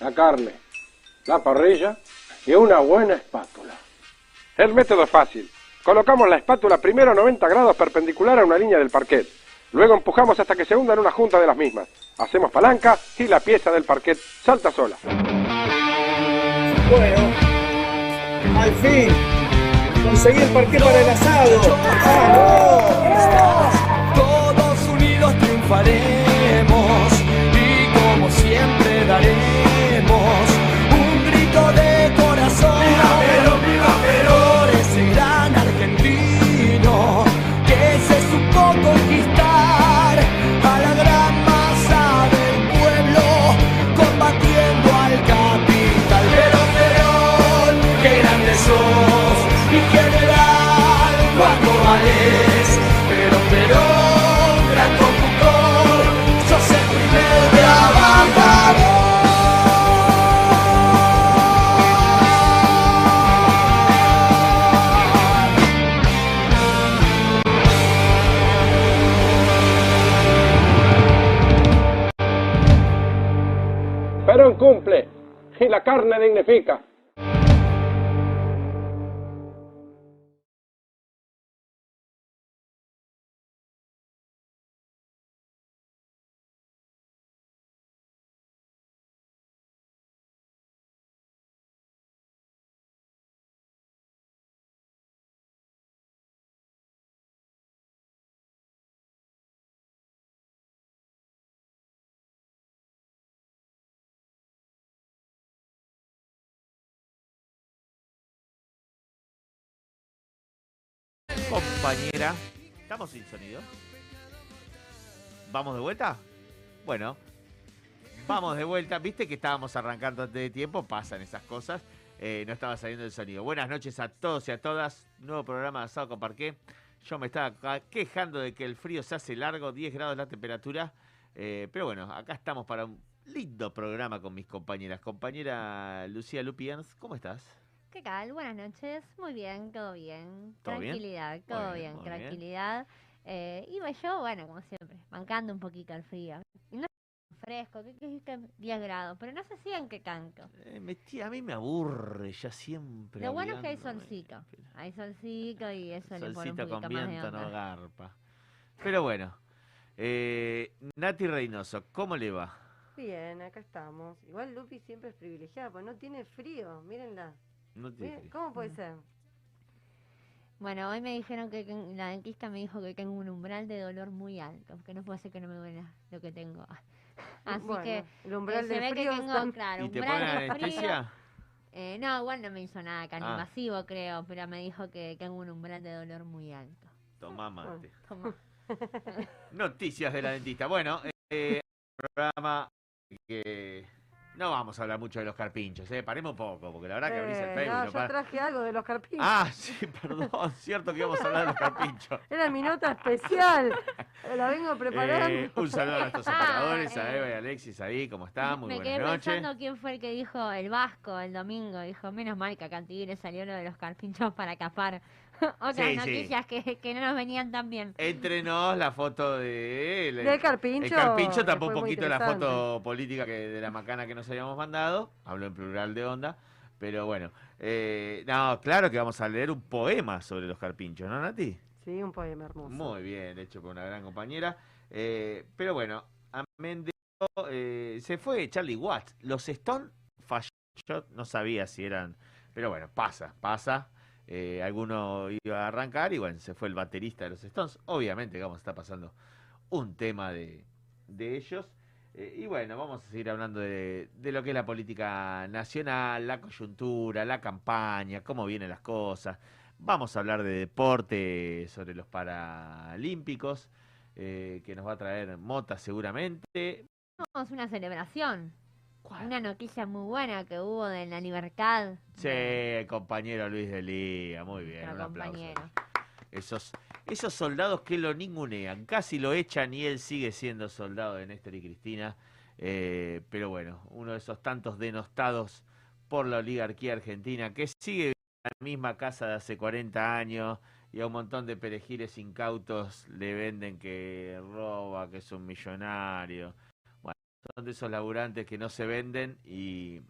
la carne, la parrilla y una buena espátula. El método es fácil. Colocamos la espátula primero a 90 grados perpendicular a una línea del parquet. Luego empujamos hasta que se hunda en una junta de las mismas. Hacemos palanca y la pieza del parquet salta sola. Bueno, al fin, conseguí el parquet para el asado. ¡Vamos! Todos unidos triunfaremos cumple y la carne dignifica. Compañera, ¿estamos sin sonido? ¿Vamos de vuelta? Bueno, vamos de vuelta. Viste que estábamos arrancando antes de tiempo, pasan esas cosas. Eh, no estaba saliendo el sonido. Buenas noches a todos y a todas. Nuevo programa de Asado con Parqué. Yo me estaba quejando de que el frío se hace largo, 10 grados la temperatura. Eh, pero bueno, acá estamos para un lindo programa con mis compañeras. Compañera Lucía Lupians, ¿cómo estás? ¿Qué tal? Buenas noches. Muy bien, todo bien. ¿Todo bien? tranquilidad, todo bien, bien, muy bien. tranquilidad. Eh, iba yo, bueno, como siempre, bancando un poquito el frío. Y no es fresco, que, que, que 10 grados, pero no sé si en qué canto. Eh, me tía, a mí me aburre ya siempre. Lo bueno es que hay solcito. Hay solcito y eso le pone un Solcito poquito con más de viento no garpa. Pero bueno, eh, Nati Reynoso, ¿cómo le va? Bien, acá estamos. Igual Lupi siempre es privilegiada, porque no tiene frío. Mírenla. No. ¿Cómo puede ser? Bueno, hoy me dijeron que, que la dentista me dijo que tengo un umbral de dolor muy alto, que no puede ser que no me duela lo que tengo. Así Bueno, que el umbral eh, se ve que frío tengo, está- claro, ¿Y te umbral ponen de frío. anestesia? Eh, no, igual no me hizo nada tan Ah. invasivo, creo, pero me dijo que tengo un umbral de dolor muy alto. Tomá mate. Toma. Noticias de la dentista. Bueno, eh, programa que no vamos a hablar mucho de los carpinchos, ¿eh? Paremos un poco, porque la verdad que abrís el Eh, Facebook. no, yo para- traje algo de los carpinchos. Ah, sí, perdón, cierto que íbamos a hablar de los carpinchos. Era mi nota especial. La vengo preparando. Eh, un saludo a nuestros operadores, a eh. Eva y Alexis ahí, ¿cómo están? Muy me buenas quedé noches. pensando quién fue el que dijo el Vasco el domingo. Dijo, menos mal que a Cantiguire salió lo de los carpinchos para capar otras Sí, sí. noticias que, que no nos venían tan bien. Entrenos la foto de él. Del carpincho. El carpincho tapó un poquito la foto política que de la macana que nos habíamos mandado. Hablo en plural de onda. Pero bueno, eh, no, claro que vamos a leer un poema sobre los carpinchos, ¿no, Nati? Sí, un poema hermoso. Muy bien, hecho por una gran compañera. Eh, pero bueno, amén de eh, se fue Charlie Watts. Los Stone falló, yo no sabía si eran, pero bueno, pasa, pasa. Eh, alguno iba a arrancar y bueno, se fue el baterista de los Stones. Obviamente que vamos a estar pasando un tema de, de ellos. Eh, y bueno, vamos a seguir hablando de, de lo que es la política nacional, la coyuntura, la campaña, cómo vienen las cosas. Vamos a hablar de deporte sobre los paralímpicos, eh, que nos va a traer Mota seguramente. Tenemos una celebración. Una noticia muy buena que hubo de la libertad. Sí, el compañero Luis de Liga, muy bien. Nuestro un aplauso. compañero. Esos, esos soldados que lo ningunean, casi lo echan y él sigue siendo soldado de Néstor y Cristina. Eh, pero bueno, uno de esos tantos denostados por la oligarquía argentina que sigue en la misma casa de hace 40 años y a un montón de perejiles incautos le venden que roba, que es un millonario. Son de esos laburantes que no se venden y,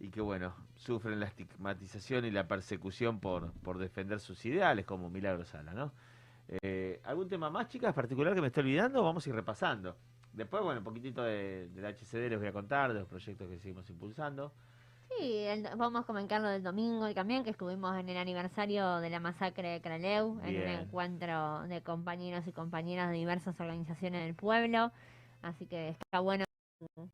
y que, bueno, sufren la estigmatización y la persecución por, por defender sus ideales, como Milagro Sala, ¿no? Eh, ¿Algún tema más, chicas, particular que me estoy olvidando? Vamos a ir repasando. Después, bueno, un poquitito de, del HCD les voy a contar, de los proyectos que seguimos impulsando. Sí, el- vamos a comentar lo del domingo y también que estuvimos en el aniversario de la masacre de Craleu, en un encuentro de compañeros y compañeras de diversas organizaciones del pueblo. Así que está bueno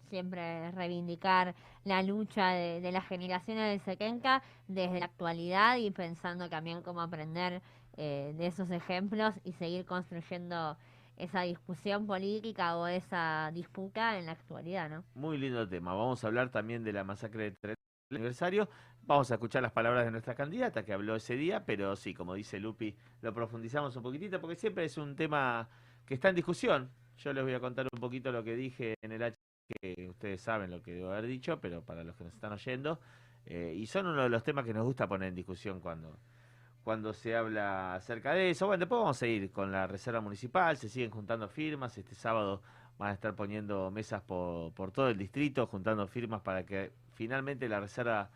siempre reivindicar la lucha de, de las generaciones del Sequenca desde la actualidad y pensando también cómo aprender eh, de esos ejemplos y seguir construyendo esa discusión política o esa disputa en la actualidad, ¿no? Muy lindo tema. Vamos a hablar también de la masacre de aniversario. Vamos a escuchar las palabras de nuestra candidata que habló ese día, pero sí, como dice Lupi, lo profundizamos un poquitito porque siempre es un tema que está en discusión. Yo les voy a contar un poquito lo que dije en el H, que ustedes saben lo que debo haber dicho, pero para los que nos están oyendo, eh, y son uno de los temas que nos gusta poner en discusión cuando, cuando se habla acerca de eso. Bueno, después vamos a ir con la Reserva Municipal, se siguen juntando firmas, este sábado van a estar poniendo mesas por, por todo el distrito, juntando firmas para que finalmente la Reserva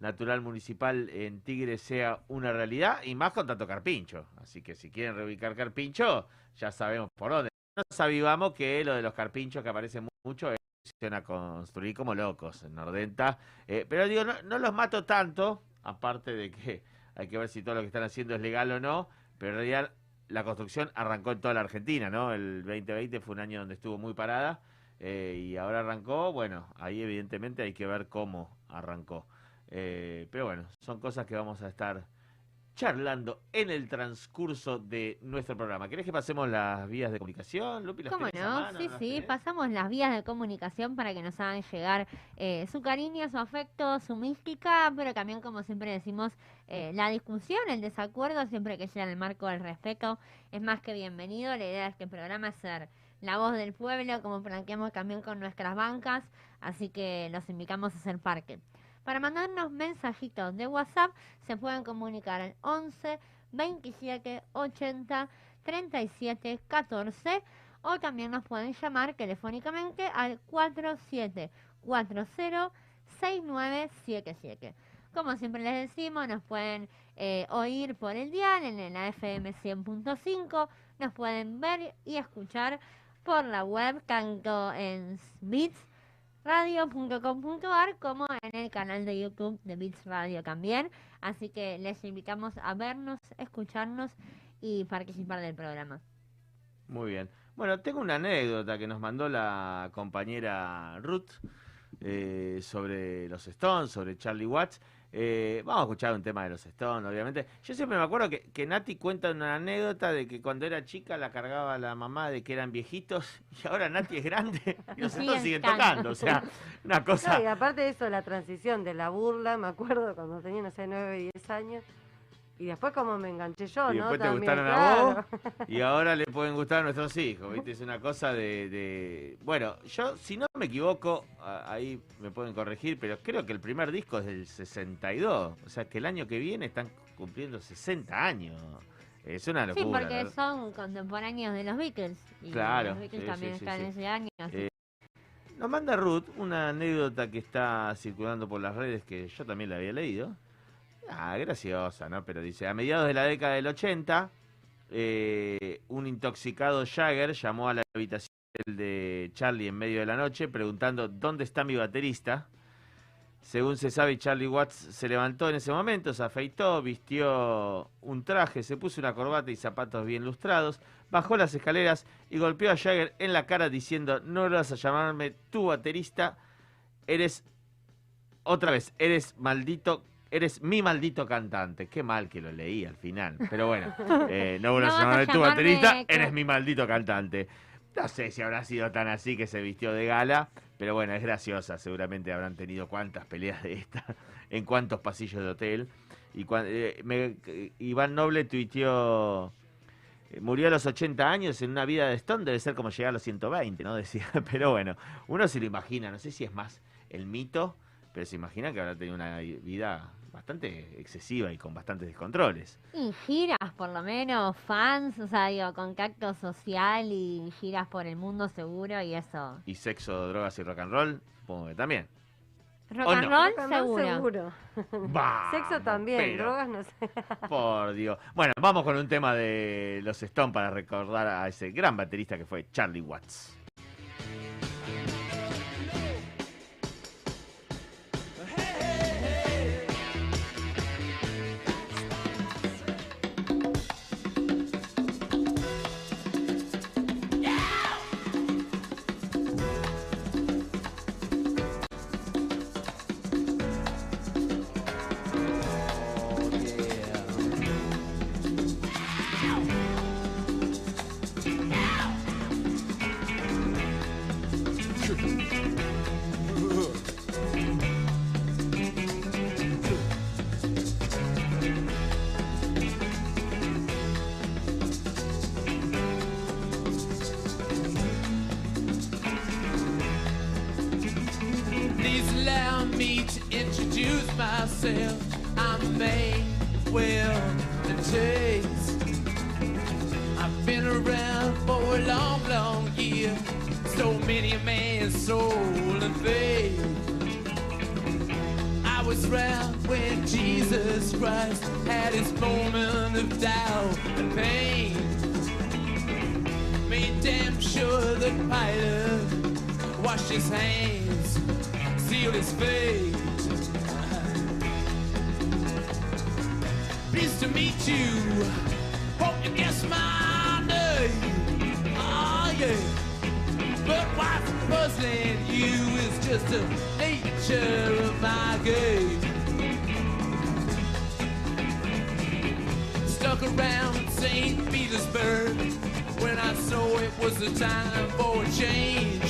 Natural Municipal en Tigre sea una realidad y más con tanto carpincho. Así que si quieren reubicar carpincho, ya sabemos por dónde. Nos avivamos que lo de los carpinchos que aparecen mucho es a construir como locos en Nordenta. Eh, pero digo, no, los mato tanto, aparte de que hay que ver si todo lo que están haciendo es legal o no, pero en realidad la construcción arrancó en toda la Argentina, ¿no? El 2020 fue un año donde estuvo muy parada eh, y ahora arrancó, bueno, ahí evidentemente hay que ver cómo arrancó. Eh, pero bueno, son cosas que vamos a estar charlando en el transcurso de nuestro programa. ¿Querés que pasemos las vías de comunicación, Lupi? ¿Las ¿Cómo no? mano? Sí, ¿Las sí, tenés? pasamos las vías de comunicación para que nos hagan llegar eh, su cariño, su afecto, su mística, pero también, como siempre decimos, eh, la discusión, el desacuerdo, siempre que sea en el marco del respeto, es más que bienvenido. La idea es que el programa es ser la voz del pueblo, como planteamos también con nuestras bancas, así que los invitamos a hacer parque. Para mandarnos mensajitos de WhatsApp se pueden comunicar al 11 27 80 37 14 o también nos pueden llamar telefónicamente al 4740 6977. Como siempre les decimos, nos pueden eh, oír por el dial en la FM 100.5, nos pueden ver y escuchar por la web tanto en bitsradio.com.ar como en el canal de YouTube de Bits Radio también. Así que les invitamos a vernos, escucharnos y participar del programa. Muy bien. Bueno, tengo una anécdota que nos mandó la compañera Ruth eh, sobre los Stones, sobre Charlie Watts. Eh, vamos a escuchar un tema de los Stones, obviamente. Yo siempre me acuerdo que, que Nati cuenta una anécdota de que cuando era chica la cargaba la mamá de que eran viejitos y ahora Nati es grande y los Stones siguen tocando. O sea, una cosa... No, y aparte de eso, la transición de la burla, me acuerdo cuando tenía, no sé, 9 y 10 años. Y después como me enganché yo, Y ¿no? después te También, gustaron a vos y ahora le pueden gustar a nuestros hijos, ¿viste? Es una cosa de, de- Bueno, yo, si no me equivoco, ahí me pueden corregir, pero creo que el primer disco es del 62. O sea, que el año que viene están cumpliendo 60 años. Es una locura. Sí, porque son contemporáneos de los Beatles. Y Claro, los Beatles sí, también sí, están sí. en ese año. así Eh, Nos manda Ruth una anécdota que está circulando por las redes que yo también la había leído. Ah, graciosa, ¿no? Pero dice, a mediados de la década del 80, eh, un intoxicado Jagger llamó a la habitación de Charlie en medio de la noche preguntando, ¿dónde está mi baterista? Según se sabe, Charlie Watts se levantó en ese momento, se afeitó, vistió un traje, se puso una corbata y zapatos bien lustrados, bajó las escaleras y golpeó a Jagger en la cara diciendo, no vas a llamarme tu baterista, eres, otra vez, eres maldito, eres mi maldito cantante. Qué mal que lo leí al final, pero bueno, eh, no vuelvas No llamarme tu baterista, eres mi maldito cantante. No sé si habrá sido tan así que se vistió de gala, pero bueno, es graciosa. Seguramente habrán tenido cuántas peleas de esta, en cuántos pasillos de hotel. Y cuan- eh, me- eh, Iván Noble tuiteó, eh, murió a los 80 años en una vida de Stone, debe ser como llegar a los 120, ¿no? Decía, pero bueno, uno se lo imagina, no sé si es más el mito, pero se imagina que habrá tenido una vida bastante excesiva y con bastantes descontroles. Y giras, por lo menos, fans, o sea, digo, contacto social y giras por el mundo seguro y eso. Y sexo, drogas y rock and roll, supongo que también. Rock and, roll, seguro. Sexo también, drogas no sé. Por Dios. Bueno, vamos con un tema de los Stones para recordar a ese gran baterista que fue Charlie Watts. Stuck around St. Petersburg when I saw it was the time for a change.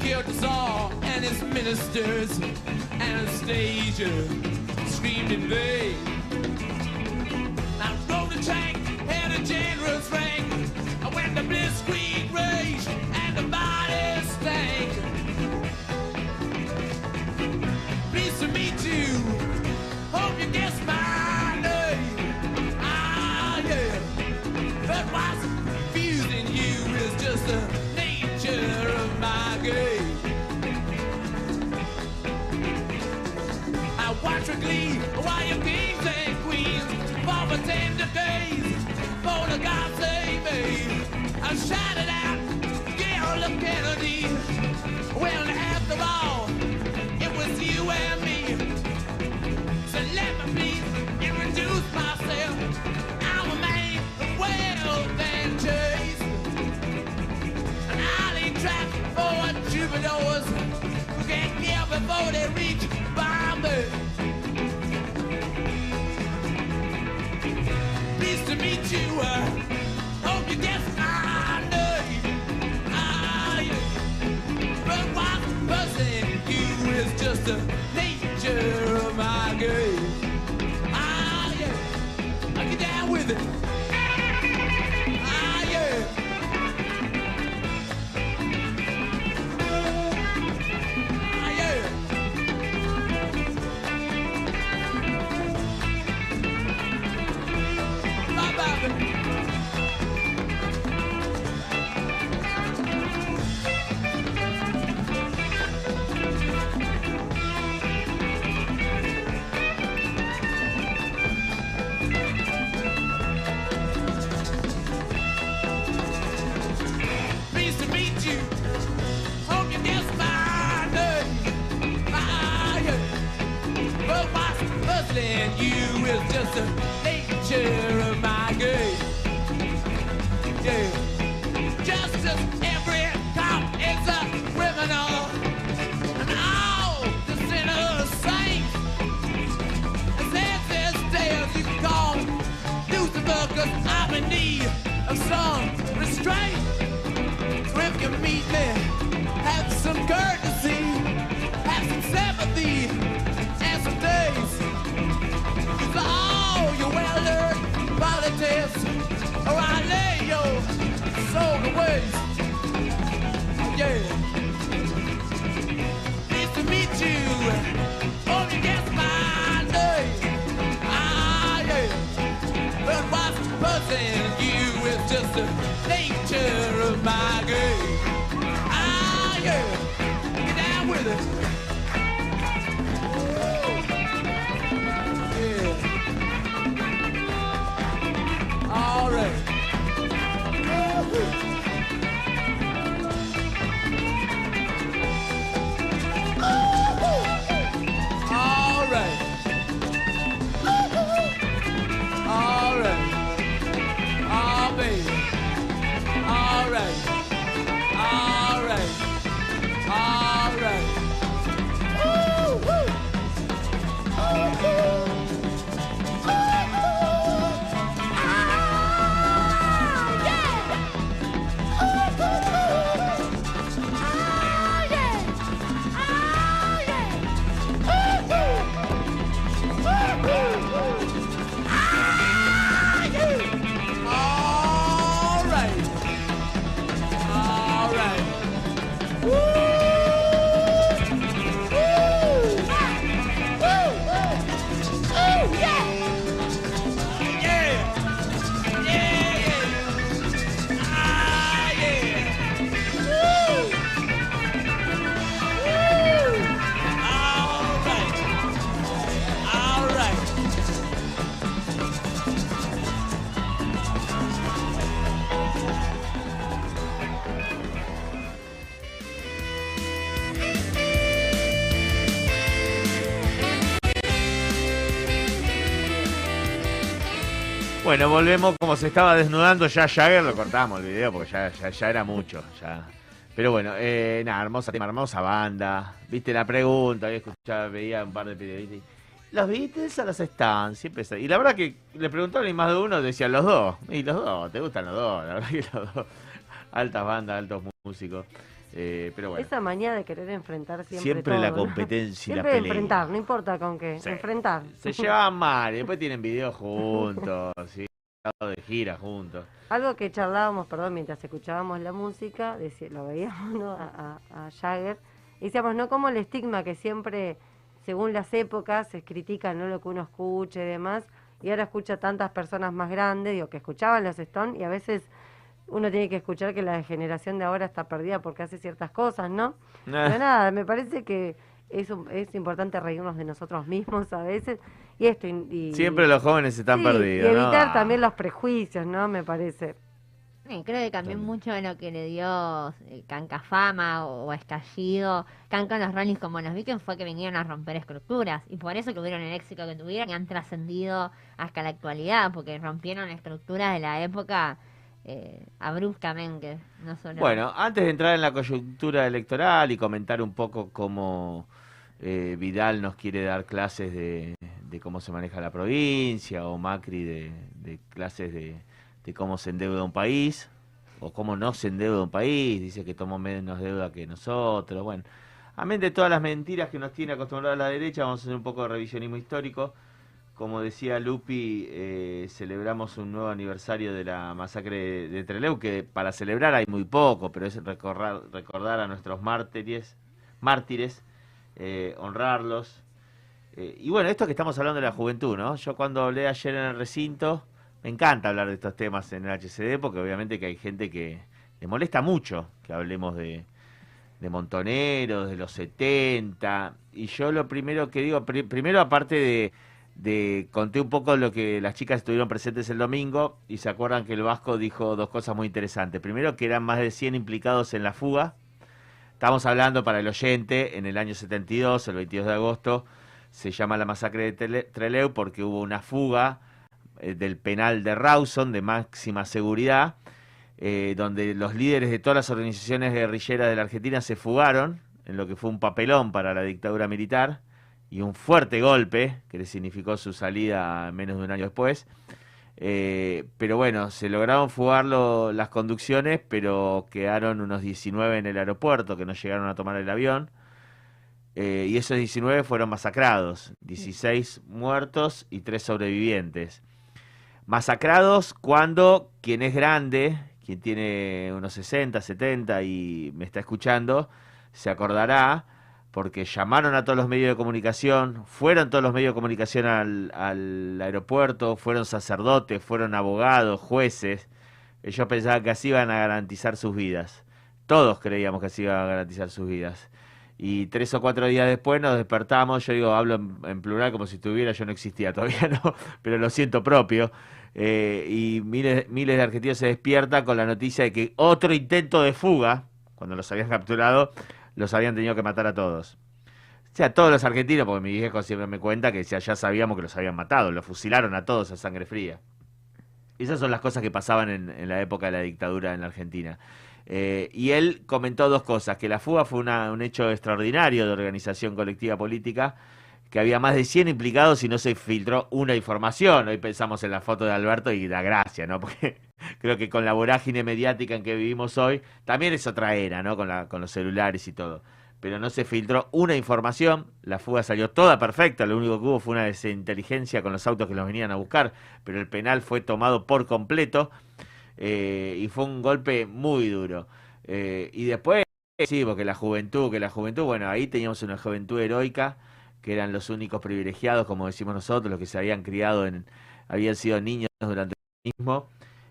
Killed the Tsar and his ministers, Anastasia screamed in vain. I rode a tank, had a generous rank. days, for the God save me. I shouted out, yeah, look Kennedy. Well, after all, sister. Bueno, volvemos como se estaba desnudando ya Jagger, lo cortamos el video porque ya, ya, ya era mucho. Ya. Pero bueno, eh, nada, hermosa tema, hermosa banda. Viste la pregunta, había escuchado, veía un par de periodistas. y, ¿Los Beatles o los Stones? Siempre se- Y la verdad que le preguntaron y más de uno decían los dos. Y los dos, te gustan los dos, la verdad que los dos. Altas bandas, altos músicos. Eh, pero bueno, Esa manía de querer enfrentar siempre siempre la todo, ¿no? competencia y la Siempre pelea. enfrentar, no importa con qué, Sí. enfrentar. Se llevaban mal, y después tienen videos juntos, ¿sí? De gira juntos. Algo que charlábamos, perdón, mientras escuchábamos la música, lo veíamos ¿no? a, a- a Jagger, y decíamos, ¿no? Como el estigma que siempre, según las épocas, se critica ¿no? lo que uno escuche y demás, y ahora escucha tantas personas más grandes, digo, que escuchaban los Stones, y a veces uno tiene que escuchar que la generación de ahora está perdida porque hace ciertas cosas, ¿no? Pero nada, me parece que es, un- es importante reírnos de nosotros mismos a veces, y esto, y, y- Siempre los jóvenes están Sí, perdidos. Y evitar Ah. también los prejuicios, ¿no? Me parece. Sí, creo que también También. mucho de lo que le dio eh, Cancafama o, o estallido, Can con los Rollins como los Beatles fue que vinieron a romper estructuras y por eso tuvieron el éxito que tuvieron y han trascendido hasta la actualidad porque rompieron estructuras de la época eh, abruptamente, no solo... Bueno, antes de entrar en la coyuntura electoral y comentar un poco cómo eh, Vidal nos quiere dar clases de, cómo se maneja la provincia o Macri de, clases de, de cómo se endeuda un país o cómo no se endeuda un país, dice que tomó menos deuda que nosotros, bueno, amén de todas las mentiras que nos tiene acostumbrada la derecha, vamos a hacer un poco de revisionismo histórico. Como decía Lupi, eh, celebramos un nuevo aniversario de la masacre de, Trelew, que para celebrar hay muy poco, pero es recordar, recordar a nuestros mártires, mártires, eh, honrarlos. Eh, y bueno, esto que estamos hablando de la juventud, ¿no? Yo cuando hablé ayer en el recinto, me encanta hablar de estos temas en el HCD, porque obviamente que hay gente que le molesta mucho que hablemos de, montoneros, de los 70. Y yo lo primero que digo, pri- primero aparte de, de, conté un poco lo que las chicas estuvieron presentes el domingo y se acuerdan que el Vasco dijo dos cosas muy interesantes. Primero que eran más de 100 implicados en la fuga. Estamos hablando para el oyente, en el año 72, el 22 de agosto, se llama la masacre de Trelew porque hubo una fuga eh, del penal de Rawson de máxima seguridad eh, donde los líderes de todas las organizaciones guerrilleras de la Argentina se fugaron, en lo que fue un papelón para la dictadura militar y un fuerte golpe que le significó su salida menos de un año después. Eh, pero bueno, se lograron fugar las conducciones, pero quedaron unos 19 en el aeropuerto que no llegaron a tomar el avión. Eh, y esos 19 fueron masacrados, 16 muertos y 3 sobrevivientes masacrados cuando quien es grande, quien tiene unos 60, 70 y me está escuchando, se acordará porque llamaron a todos los medios de comunicación, fueron todos los medios de comunicación al, aeropuerto, fueron sacerdotes, fueron abogados, jueces, ellos pensaban que así iban a garantizar sus vidas. Todos creíamos que así iban a garantizar sus vidas. Y tres o cuatro días después nos despertamos, yo digo, hablo en, en plural como si estuviera, yo no existía todavía, no, pero lo siento propio. eh, y miles, miles de argentinos se despiertan con la noticia de que otro intento de fuga, cuando los habían capturado, los habían tenido que matar a todos. O sea, todos los argentinos, porque mi viejo siempre me cuenta que ya, sabíamos que los habían matado, los fusilaron a todos a sangre fría. Esas son las cosas que pasaban en, en la época de la dictadura en la Argentina. Eh, y él comentó dos cosas, que la fuga fue un hecho extraordinario de organización colectiva política, que había más de 100 implicados y no se filtró una información. Hoy pensamos en la foto de Alberto y da gracia, ¿no? Porque creo que con la vorágine mediática en que vivimos hoy, también es otra era, ¿no? Con, la, con los celulares y todo. Pero no se filtró una información, la fuga salió toda perfecta, lo único que hubo fue una desinteligencia con los autos que los venían a buscar, pero el penal fue tomado por completo eh, y fue un golpe muy duro. Eh, y después, sí, porque la juventud, que la juventud, bueno, ahí teníamos una juventud heroica, que eran los únicos privilegiados, como decimos nosotros, los que se habían criado en, habían sido niños durante el mismo,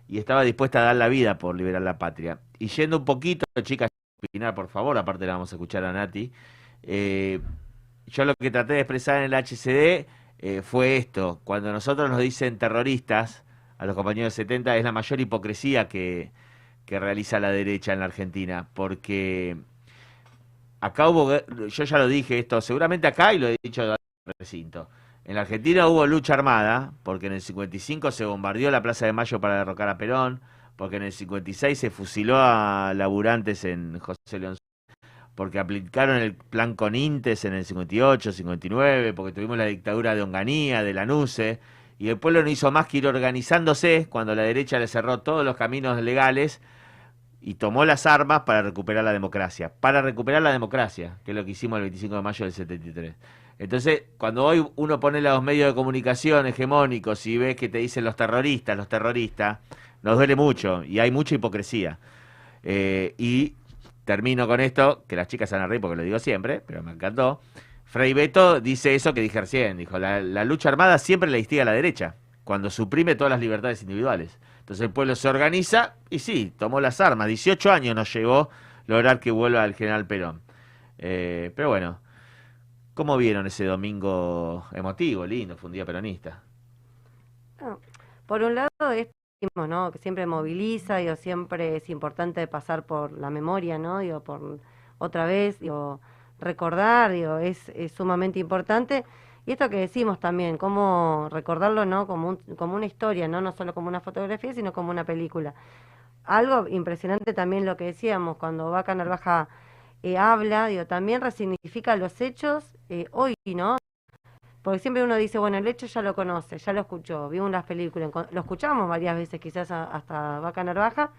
y estaba dispuesta a dar la vida por liberar la patria. Y yendo un poquito, chicas, opinar, por favor, aparte la vamos a escuchar a Nati. eh, yo lo que traté de expresar en el HCD eh, fue esto, cuando nosotros nos dicen terroristas, a los compañeros 70 es la mayor hipocresía que, que realiza la derecha en la Argentina, porque acá hubo, yo ya lo dije esto, seguramente acá y lo he dicho en el recinto, en la Argentina hubo lucha armada, porque en el 55 se bombardeó la Plaza de Mayo para derrocar a Perón, porque en el 56 se fusiló a laburantes en José León porque aplicaron el plan Conintes en el 58, 59, porque tuvimos la dictadura de Onganía, de Lanuse, y el pueblo no hizo más que ir organizándose cuando la derecha le cerró todos los caminos legales y tomó las armas para recuperar la democracia, para recuperar la democracia, que es lo que hicimos el 25 de mayo del 73. Entonces, cuando hoy uno pone los medios de comunicación hegemónicos y ves que te dicen los terroristas, los terroristas, nos duele mucho y hay mucha hipocresía. Eh, y termino con esto, que las chicas se van a reír porque lo digo siempre, pero me encantó. Frei Beto dice eso que dije recién, dijo, la, la lucha armada siempre le instiga a la derecha, cuando suprime todas las libertades individuales. Entonces el pueblo se organiza y sí, tomó las armas. 18 años nos llevó lograr que vuelva el general Perón. Eh, pero bueno, ¿cómo vieron ese domingo emotivo, lindo? Fue un día peronista. Por un lado, esto ¿no? Que siempre moviliza, digo, siempre es importante pasar por la memoria, ¿no? Digo, por otra vez, digo, recordar, digo, es, es sumamente importante. Y esto que decimos también, cómo recordarlo, ¿no? Como, un- como una historia, ¿no? No solo como una fotografía, sino como una película. Algo impresionante también lo que decíamos, cuando Vaca Narvaja eh, habla, digo, también resignifica los hechos eh, hoy, ¿no? Porque siempre uno dice, bueno, el hecho ya lo conoce, ya lo escuchó, vimos las películas, lo escuchamos varias veces quizás hasta Vaca Narvaja,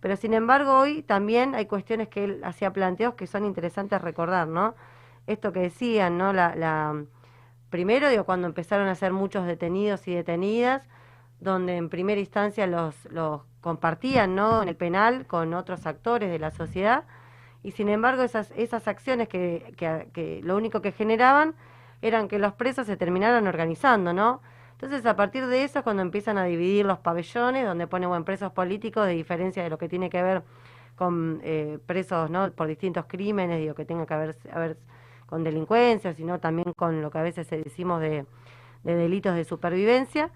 pero sin embargo hoy también hay cuestiones que él hacía planteos que son interesantes recordar, ¿no? Esto que decían, ¿no? La, la, primero, digo, cuando empezaron a ser muchos detenidos y detenidas, donde en primera instancia los, los compartían, ¿no? En el penal con otros actores de la sociedad, y sin embargo esas, esas acciones que, que, lo único que generaban eran que los presos se terminaran organizando, ¿no? Entonces, a partir de eso es cuando empiezan a dividir los pabellones, donde ponen bueno, presos políticos, de diferencia de lo que tiene que ver con eh, presos, ¿no? Por distintos crímenes, digo, que tenga que ver, a con delincuencia, sino también con lo que a veces decimos de, de delitos de supervivencia,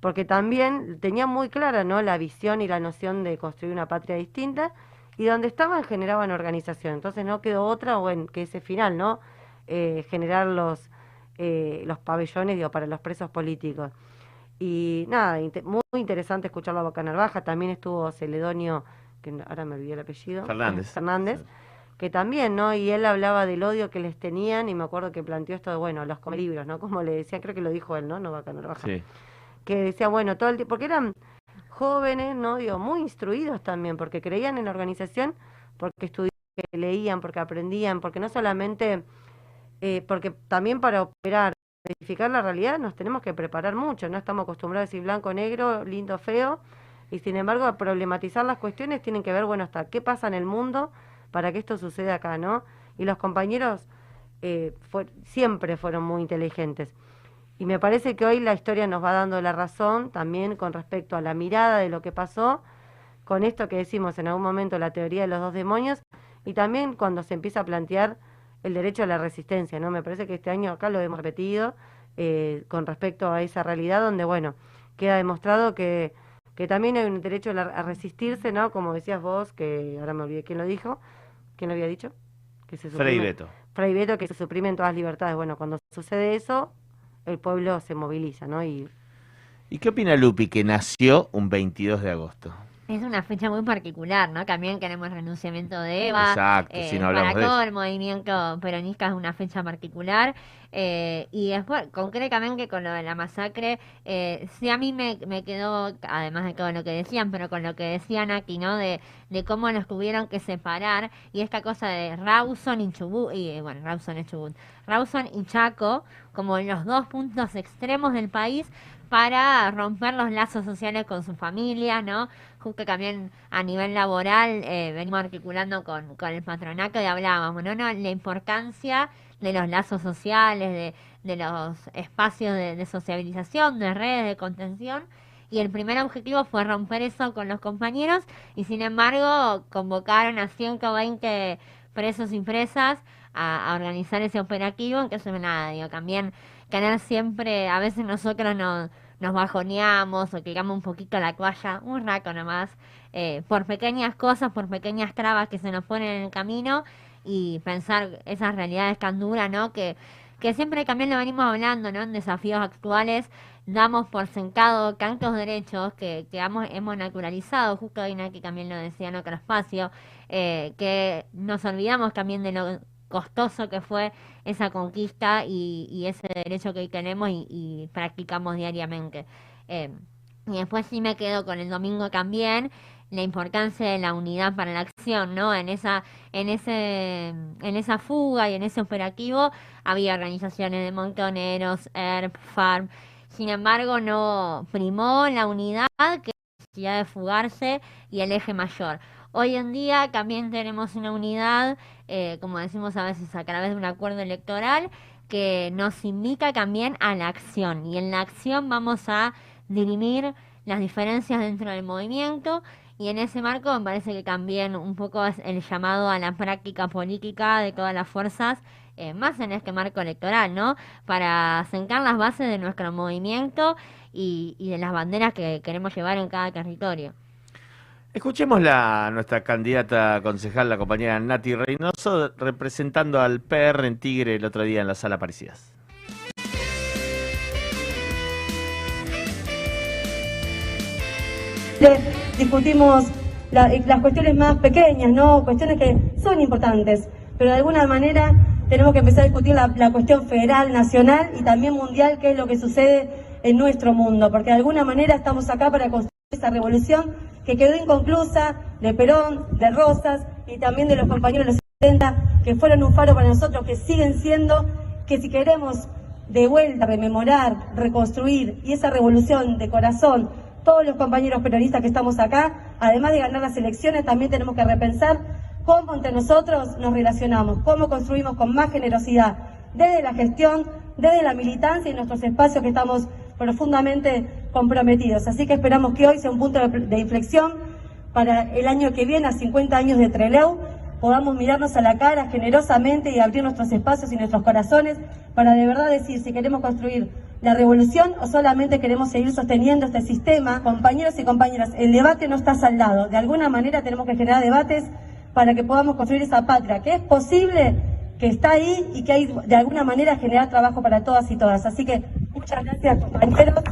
porque también tenía muy clara, ¿no? La visión y la noción de construir una patria distinta, y donde estaban generaban organización. Entonces no quedó otra, bueno, que ese final, ¿no? Eh, generar los, eh, los pabellones digo, para los presos políticos. Y nada, muy interesante escucharlo a Boca Narvaja. También estuvo Celedonio, que ahora me olvidé el apellido. Fernández. Fernández, que también, ¿no? Y él hablaba del odio que les tenían y me acuerdo que planteó esto de, bueno, los libros, ¿no? Como le decía, creo que lo dijo él, ¿no? No Boca Narvaja Sí. que decía, bueno, todo el tiempo, porque eran jóvenes, ¿no? Digo, muy instruidos también, porque creían en la organización, porque estudiaban, porque leían, porque aprendían, porque no solamente, eh, porque también para operar, verificar la realidad, nos tenemos que preparar mucho, no estamos acostumbrados a decir blanco, negro, lindo, feo, y sin embargo, a problematizar las cuestiones tienen que ver, bueno, hasta qué pasa en el mundo para que esto suceda acá, ¿no? Y los compañeros eh, fue- siempre fueron muy inteligentes. Y me parece que hoy la historia nos va dando la razón también con respecto a la mirada de lo que pasó, con esto que decimos en algún momento, la teoría de los dos demonios, y también cuando se empieza a plantear el derecho a la resistencia, ¿no? Me parece que este año acá lo hemos repetido eh, con respecto a esa realidad donde, bueno, queda demostrado que, que también hay un derecho a, la- a resistirse, ¿no? Como decías vos, que ahora me olvidé quién lo dijo, quién lo había dicho, que se Fray Beto. Fray Beto, que se suprimen todas las libertades. Bueno, cuando sucede eso, el pueblo se moviliza, ¿no? Y ¿Y qué opina Lupi que nació un 22 de agosto? Es una fecha muy particular, ¿no? También queremos renunciamiento de Eva. Exacto, eh, si no hablamos para todo el movimiento peronista es una fecha particular. eh, y después, concretamente con lo de la masacre, eh, sí a mí me, me quedó, además de todo lo que decían, pero con lo que decían aquí, ¿no? De, de cómo nos tuvieron que separar y esta cosa de Rawson y Chubut, y eh, bueno, Rawson es Chubut, Rawson y Chaco, como los dos puntos extremos del país para romper los lazos sociales con su familia, ¿no? Justo también a nivel laboral eh, venimos articulando con, con el patronato y hablábamos, ¿no? ¿no? La importancia de los lazos sociales, de, de los espacios de, de sociabilización, de redes de contención. Y el primer objetivo fue romper eso con los compañeros y sin embargo convocaron a 120 presos y presas a, organizar ese operativo, que eso nada, digo, también tener siempre, a veces nosotros nos, nos bajoneamos o tiramos un poquito la toalla, un rato nomás, eh, por pequeñas cosas, por pequeñas trabas que se nos ponen en el camino y pensar esas realidades tan duras, ¿no? Que, que siempre también lo venimos hablando, ¿no? En desafíos actuales damos por sentado tantos derechos que, que hemos, hemos naturalizado, justo hoy que también lo decía en otro espacio, eh, que nos olvidamos también de lo costoso que fue esa conquista y, ese derecho que hoy tenemos y, practicamos diariamente. Eh, y después sí me quedo con el domingo también la importancia de la unidad para la acción, ¿no? En esa, en ese, en esa fuga y en ese operativo había organizaciones de montoneros, ERP, FARM. Sin embargo, no primó la unidad que la necesidad de fugarse y el eje mayor. Hoy en día también tenemos una unidad, eh, como decimos a veces, a través de un acuerdo electoral que nos invita también a la acción. Y en la acción vamos a dirimir las diferencias dentro del movimiento y en ese marco me parece que también un poco es el llamado a la práctica política de todas las fuerzas, eh, más en este marco electoral, ¿no? Para sentar las bases de nuestro movimiento y, y de las banderas que queremos llevar en cada territorio. Escuchemos la, nuestra candidata concejal, la compañera Nati Reynoso, representando al PR en Tigre el otro día en la sala Parecidas. Discutimos la- las cuestiones más pequeñas, ¿no? Cuestiones que son importantes, pero de alguna manera tenemos que empezar a discutir la, la cuestión federal, nacional y también mundial, que es lo que sucede en nuestro mundo, porque de alguna manera estamos acá para construir esa revolución que quedó inconclusa de Perón, de Rosas y también de los compañeros de los 70, que fueron un faro para nosotros, que siguen siendo, que si queremos de vuelta rememorar, reconstruir y esa revolución de corazón, todos los compañeros peronistas que estamos acá, además de ganar las elecciones, también tenemos que repensar cómo entre nosotros nos relacionamos, cómo construimos con más generosidad desde la gestión, desde la militancia y nuestros espacios que estamos profundamente comprometidos. Así que esperamos que hoy sea un punto de, inflexión para el año que viene, a 50 años de Treleu, podamos mirarnos a la cara generosamente y abrir nuestros espacios y nuestros corazones para de verdad decir si queremos construir la revolución o solamente queremos seguir sosteniendo este sistema. Compañeros y compañeras, el debate no está saldado. De alguna manera tenemos que generar debates para que podamos construir esa patria, que es posible, que está ahí y que hay de alguna manera generar trabajo para todas y todas. Así que muchas gracias compañeros.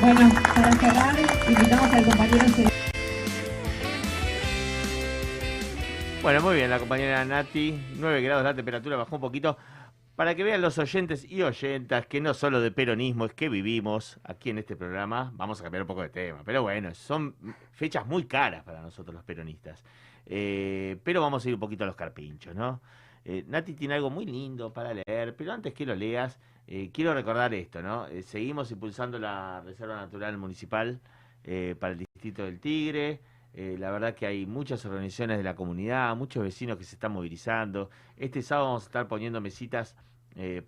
Bueno, para cerrar, invitamos al compañero Bueno, muy bien, la compañera Nati, 9 grados la temperatura, bajó un poquito. Para que vean los oyentes y oyentas que no solo de peronismo es que vivimos aquí en este programa, vamos a cambiar un poco de tema, pero bueno, son fechas muy caras para nosotros los peronistas. Eh, pero vamos a ir un poquito a los carpinchos, ¿no? Eh, Nati tiene algo muy lindo para leer, pero antes que lo leas, eh, quiero recordar esto, ¿no? Eh, seguimos impulsando la Reserva Natural Municipal para el Distrito del Tigre. La verdad que hay muchas organizaciones de la comunidad, muchos vecinos que se están movilizando. Este sábado vamos a estar poniendo mesitas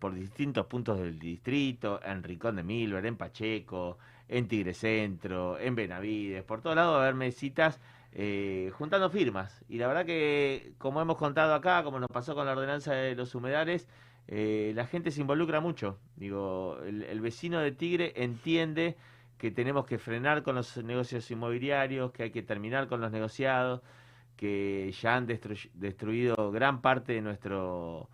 por distintos puntos del distrito, en Rincón de Milver, en Pacheco, en Tigre Centro, en Benavides, por todos lados va a haber mesitas eh, juntando firmas. Y la verdad que, como hemos contado acá, como nos pasó con la ordenanza de los humedales, eh, la gente se involucra mucho. Digo, el, vecino de Tigre entiende que tenemos que frenar con los negocios inmobiliarios, que hay que terminar con los negociados, que ya han destru- destruido gran parte de nuestro,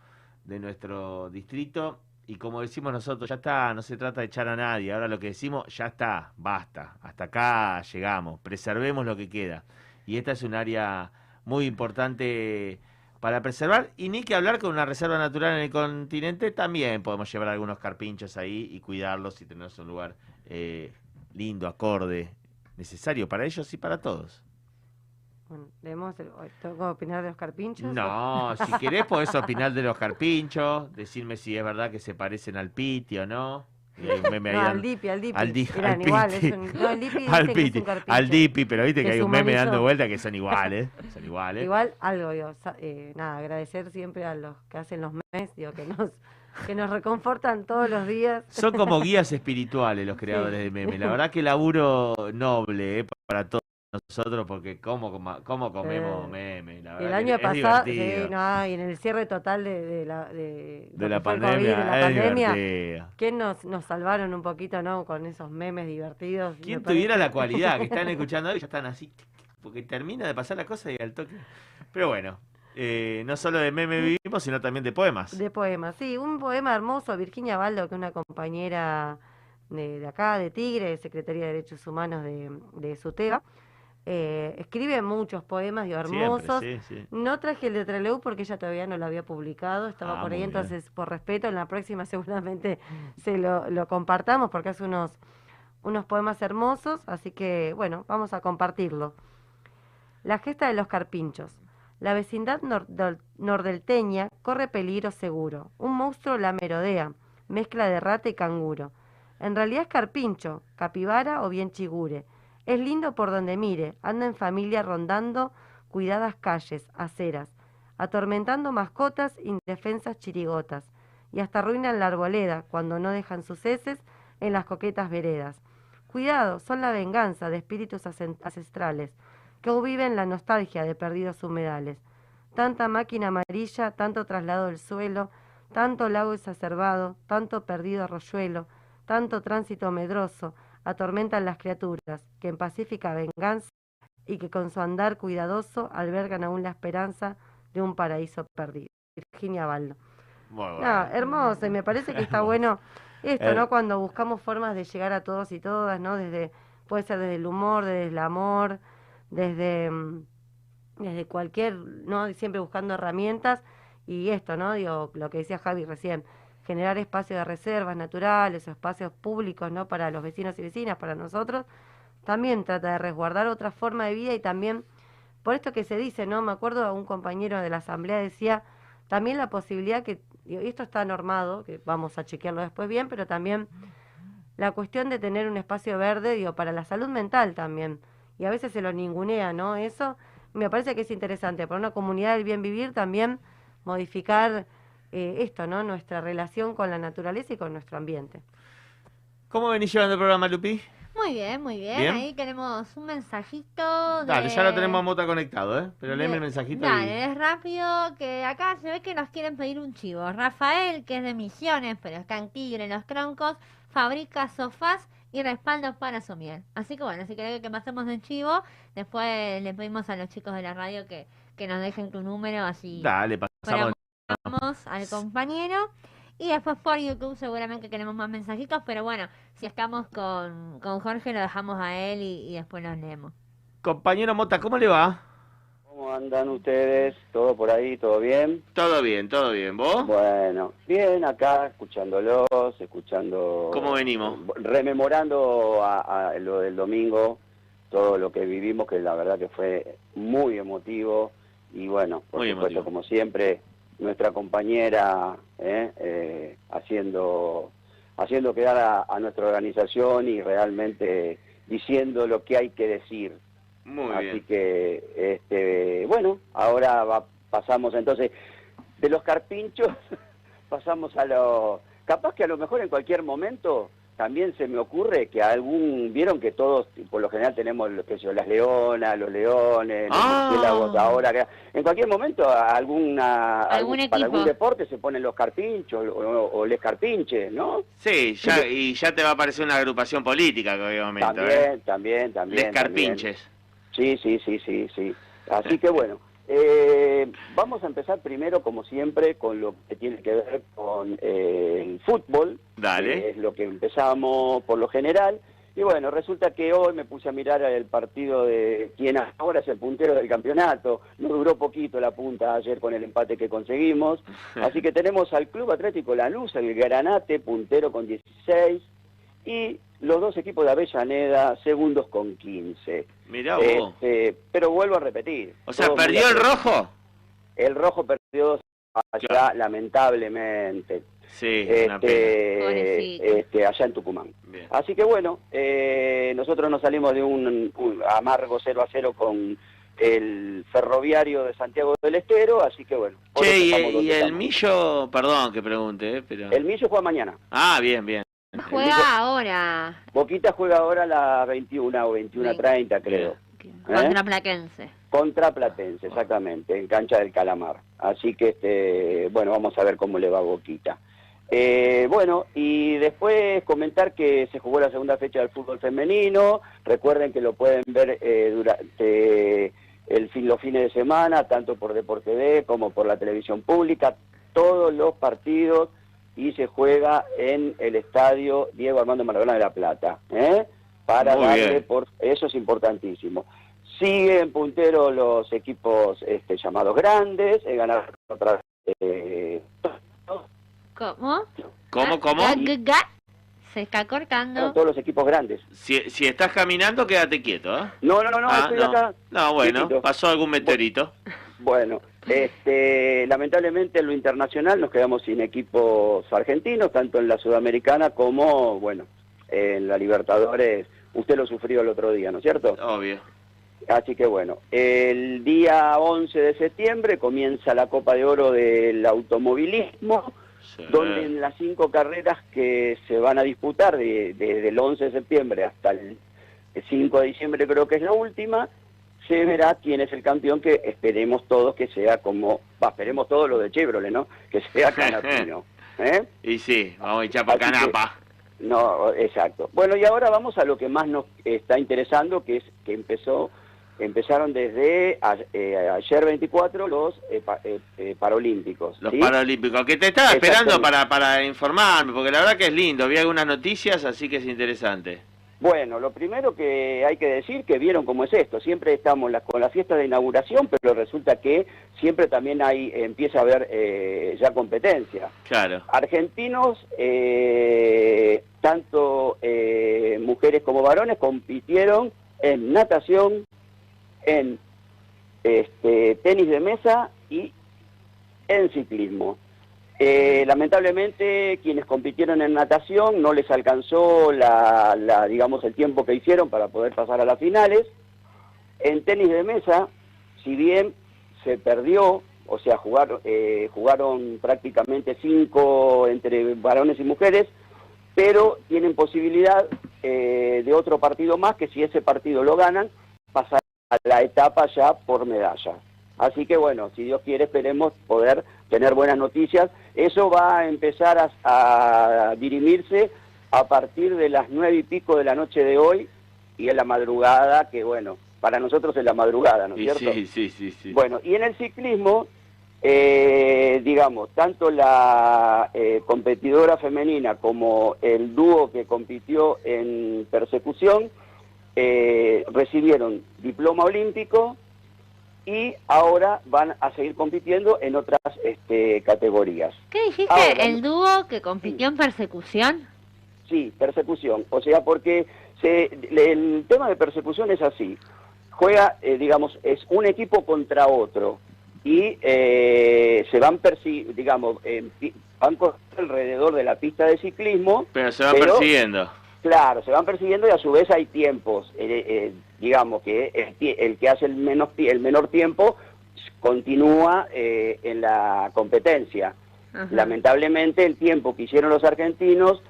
de nuestro distrito. Y como decimos nosotros, ya está, no se trata de echar a nadie. Ahora lo que decimos, ya está, basta. Hasta acá llegamos. Preservemos lo que queda. Y esta es un área muy importante para preservar. Y ni que hablar con una reserva natural en el continente, también podemos llevar algunos carpinchos ahí y cuidarlos y tenerlos en un lugar eh, lindo, acorde, necesario para ellos y para todos. Bueno, leemos el- ¿Tengo opinar de los carpinchos? No, si querés podés opinar de los carpinchos, decirme si es verdad que se parecen al Piti o no. Un meme ahí No, al Dipi, al Dipi. al Di- Eran al igual, Piti. es un- no, el Dipi al es un al Dipi, pero viste que hay un meme dando vuelta que son iguales, son iguales. Igual algo, digo, eh, nada, agradecer siempre a los que hacen los memes, digo, que nos, que nos reconfortan todos los días. Son como guías espirituales los creadores Sí. de memes. La verdad que laburo noble eh, para todos nosotros porque cómo, cómo comemos Eh, memes. La El año pasado, sí, no, y en el cierre total de, de la, de, de la pandemia, COVID, de la es pandemia, divertido. que nos, nos salvaron un poquito, ¿no? Con esos memes divertidos. ¿Quién tuviera la cualidad que están escuchando hoy ya están así? Porque termina de pasar la cosa y al toque. Pero bueno, eh, no solo de meme vivimos, sino también de poemas. De poemas, sí, un poema hermoso, Virginia Baldo, que es una compañera de, de acá, de Tigre, Secretaría de Derechos Humanos de, de SUTEBA, eh, escribe muchos poemas Siempre, hermosos. sí, sí. No traje el de Trelew porque ella todavía no lo había publicado, estaba Ah, por ahí, bien. entonces por respeto, en la próxima seguramente se lo, lo compartamos porque hace unos, unos poemas hermosos, así que bueno, vamos a compartirlo. La gesta de los carpinchos. La vecindad nordel- nordelteña corre peligro seguro. Un monstruo la merodea, mezcla de rata y canguro. En realidad es carpincho, capibara o bien chigure. Es lindo por donde mire, anda en familia rondando cuidadas calles, aceras, atormentando mascotas, indefensas chirigotas, y hasta arruinan la arboleda cuando no dejan sus heces en las coquetas veredas. Cuidado, son la venganza de espíritus ancestrales, que viven la nostalgia de perdidos humedales. Tanta máquina amarilla, tanto traslado del suelo, tanto lago exacerbado, tanto perdido arroyuelo, tanto tránsito medroso, atormentan las criaturas, que en pacífica venganza y que con su andar cuidadoso albergan aún la esperanza de un paraíso perdido. Virginia Baldo. Muy No, bueno. hermoso, y me parece que está bueno esto, Eh. ¿no? Cuando buscamos formas de llegar a todos y todas, ¿no? Desde, puede ser desde el humor, desde el amor, desde, mm, desde cualquier, ¿no? Siempre buscando herramientas y esto, ¿no? Digo, lo que decía Javi recién, generar espacios de reservas naturales o espacios públicos, ¿no? Para los vecinos y vecinas, para nosotros, también trata de resguardar otra forma de vida y también, por esto que se dice, ¿no? Me acuerdo a un compañero de la asamblea decía, también la posibilidad que, y esto está normado, que vamos a chequearlo después bien, pero también la cuestión de tener un espacio verde, digo, para la salud mental también. Y a veces se lo ningunea, ¿no? Eso me parece que es interesante. Para una comunidad del bien vivir también modificar eh, esto, ¿no? Nuestra relación con la naturaleza y con nuestro ambiente. ¿Cómo venís llevando el programa, Lupi? Muy bien, muy bien. Bien. Ahí tenemos un mensajito. Dale, ya lo de- tenemos a Mota conectado, ¿eh? Pero léeme de- el mensajito Dale, y... es rápido que acá se ve que nos quieren pedir un chivo. Rafael, que es de Misiones, pero está en Tigre, en Los Troncos, fabrica sofás y respaldos para su miel. Así que bueno, si querés que pasemos de chivo, después le pedimos a los chicos de la radio que, que nos dejen tu número, así Dale, pasamos. Vamos al compañero. Y después por YouTube seguramente queremos más mensajitos, pero bueno, si estamos con, con Jorge lo dejamos a él y, y después los leemos. Compañero Mota, ¿cómo le va? ¿Cómo andan ustedes? ¿Todo por ahí? ¿Todo bien? Todo bien, todo bien. ¿Vos? Bueno, bien acá, escuchándolos, escuchando... ¿Cómo venimos? Rememorando a, a lo del domingo, todo lo que vivimos, que la verdad que fue muy emotivo. Y bueno, por Muy supuesto, emotivo. como siempre, nuestra compañera ¿eh? Eh, haciendo, haciendo quedar a, a nuestra organización y realmente diciendo lo que hay que decir. Muy Así bien. que, este, bueno, ahora va- pasamos entonces de los carpinchos, pasamos a lo... Capaz que a lo mejor en cualquier momento también se me ocurre que algún... Vieron que todos, por lo general tenemos lo que yo, las leonas, los leones, los Ah. ahora. que- En cualquier momento alguna, Algún para algún deporte se ponen los carpinchos o, o les carpinches, ¿no? Sí, ya, y ya te va a aparecer una agrupación política en cualquier momento, También, ¿eh? también, también. Les también. carpinches. Sí, sí, sí, sí, sí. Así que bueno, eh, vamos a empezar primero, como siempre, con lo que tiene que ver con eh, el fútbol. Dale. que es lo que empezamos por lo general. Y bueno, resulta que hoy me puse a mirar el partido de quien ahora es el puntero del campeonato. No duró poquito la punta ayer con el empate que conseguimos. Así que tenemos al Club Atlético Lanús, el Granate, puntero con 16. Y los dos equipos de Avellaneda, segundos con 15. Mirá vos. Este, pero vuelvo a repetir. O sea, ¿perdió el rojo? El rojo perdió allá, Claro. lamentablemente. Sí. Este, este, allá en Tucumán. Bien. Así que bueno, eh, nosotros nos salimos de un, un amargo 0 a 0 con el ferroviario de Santiago del Estero, así que bueno. Che, y, el estamos. Millo, perdón que pregunte, ¿eh? pero... El Millo juega mañana. Ah, bien, bien. Juega ahora Boquita juega ahora a las 21 o 21.30 creo. contra Plaquense. Contra Platense, exactamente, en cancha del Calamar. Así que, este, bueno, vamos a ver cómo le va a Boquita. Eh, bueno, y después comentar que se jugó la segunda fecha del fútbol femenino. Recuerden que lo pueden ver eh, durante el fin, los fines de semana, tanto por Deporte TV como por la televisión pública. Todos los partidos y se juega en el estadio Diego Armando Maradona de La Plata. ¿eh? Para Muy darle bien. por eso es importantísimo. Siguen punteros los equipos este, llamados grandes, he ganado otra eh, ¿Cómo? ¿Cómo, cómo? Se está cortando. todos los equipos grandes. Si, si estás caminando, quédate quieto, ¿eh? No, no, no, no, Ah, estoy no. acá. No, bueno, Quietito. pasó algún meteorito. Bueno, este, lamentablemente en lo internacional nos quedamos sin equipos argentinos, tanto en la Sudamericana como, bueno, en la Libertadores. Usted lo sufrió el otro día, ¿no es cierto? Obvio. Así que bueno, el día 11 de septiembre comienza la Copa de Oro del Automovilismo, Sí. donde en las cinco carreras que se van a disputar de- desde el 11 de septiembre hasta el 5 de diciembre, creo que es la última, se verá quién es el campeón, que esperemos todos que sea como, va, esperemos todos lo de Chevrolet, ¿no? Que sea Canapino. ¿eh? Y sí, vamos a echar que- canapa. No, exacto. Bueno, y ahora vamos a lo que más nos está interesando, que es que empezó, empezaron desde a- eh, ayer 24 los eh, pa- eh, eh, Paralímpicos. Los ¿sí? Paralímpicos, que te estaba esperando para, para informarme, porque la verdad que es lindo, vi algunas noticias, así que es interesante. Bueno, lo primero que hay que decir que vieron cómo es esto. Siempre estamos la- con la fiesta de inauguración, pero resulta que siempre también hay empieza a haber eh, ya competencia. Claro. Argentinos, eh, tanto eh, mujeres como varones, compitieron en natación, en este, tenis de mesa y en ciclismo. Eh, lamentablemente, quienes compitieron en natación no les alcanzó la, la, digamos, el tiempo que hicieron para poder pasar a las finales. En tenis de mesa, si bien se perdió, o sea, jugaron, eh, jugaron prácticamente cinco entre varones y mujeres, pero tienen posibilidad eh, de otro partido más, que si ese partido lo ganan, pasar a la etapa ya por medalla. Así que bueno, si Dios quiere, esperemos poder tener buenas noticias. Eso va a empezar a, a dirimirse a partir de las nueve y pico de la noche de hoy y en la madrugada, que bueno, para nosotros es la madrugada, ¿no es cierto? sí, sí, sí, sí. Bueno, y en el ciclismo, eh, digamos, tanto la eh, competidora femenina como el dúo que compitió en persecución eh, recibieron diploma olímpico y ahora van a seguir compitiendo en otras este, categorías. ¿Qué dijiste? Ahora, ¿El dúo que compitió en persecución? Sí, persecución. O sea, porque se, le- el tema de persecución es así. Juega, eh, digamos, es un equipo contra otro y eh, se van, persi digamos, en pi- van alrededor de la pista de ciclismo. Pero se va pero- persiguiendo. Claro, se van persiguiendo y a su vez hay tiempos. eh, eh, digamos que el, que hace el, menos, el menor tiempo continúa eh, en la competencia. Ajá. Lamentablemente el tiempo que hicieron los argentinos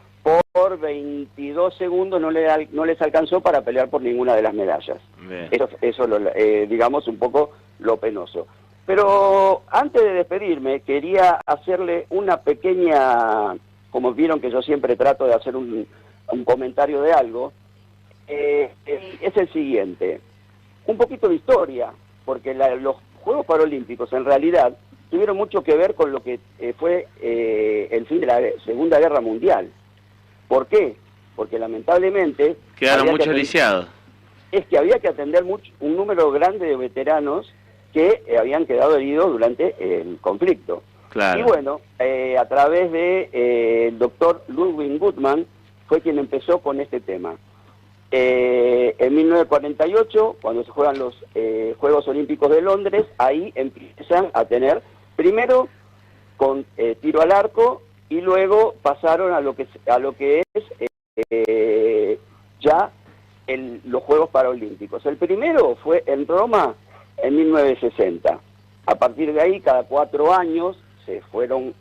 por 22 segundos no, le, al- no les alcanzó para pelear por ninguna de las medallas. Bien. Eso, eso lo, eh, digamos, un poco lo penoso. Pero antes de despedirme, quería hacerle una pequeña, como vieron que yo siempre trato de hacer un, un comentario de algo, eh, eh, es el siguiente, un poquito de historia, porque la- los Juegos Paralímpicos en realidad tuvieron mucho que ver con lo que eh, fue eh, el fin de la Segunda Guerra Mundial. ¿Por qué? Porque lamentablemente... Quedaron que muchos atender- lisiados. es que había que atender mucho, un número grande de veteranos que eh, habían quedado heridos durante el conflicto. Claro. Y bueno, eh, a través de eh, el doctor Ludwig Gutmann fue quien empezó con este tema. Eh, en 1948, cuando se juegan los eh, Juegos Olímpicos de Londres, ahí empiezan a tener, primero con eh, tiro al arco y luego pasaron a lo que, a lo que es ya los Juegos Paralímpicos. El primero fue en Roma en 1960. A partir de ahí, cada cuatro años se fueron,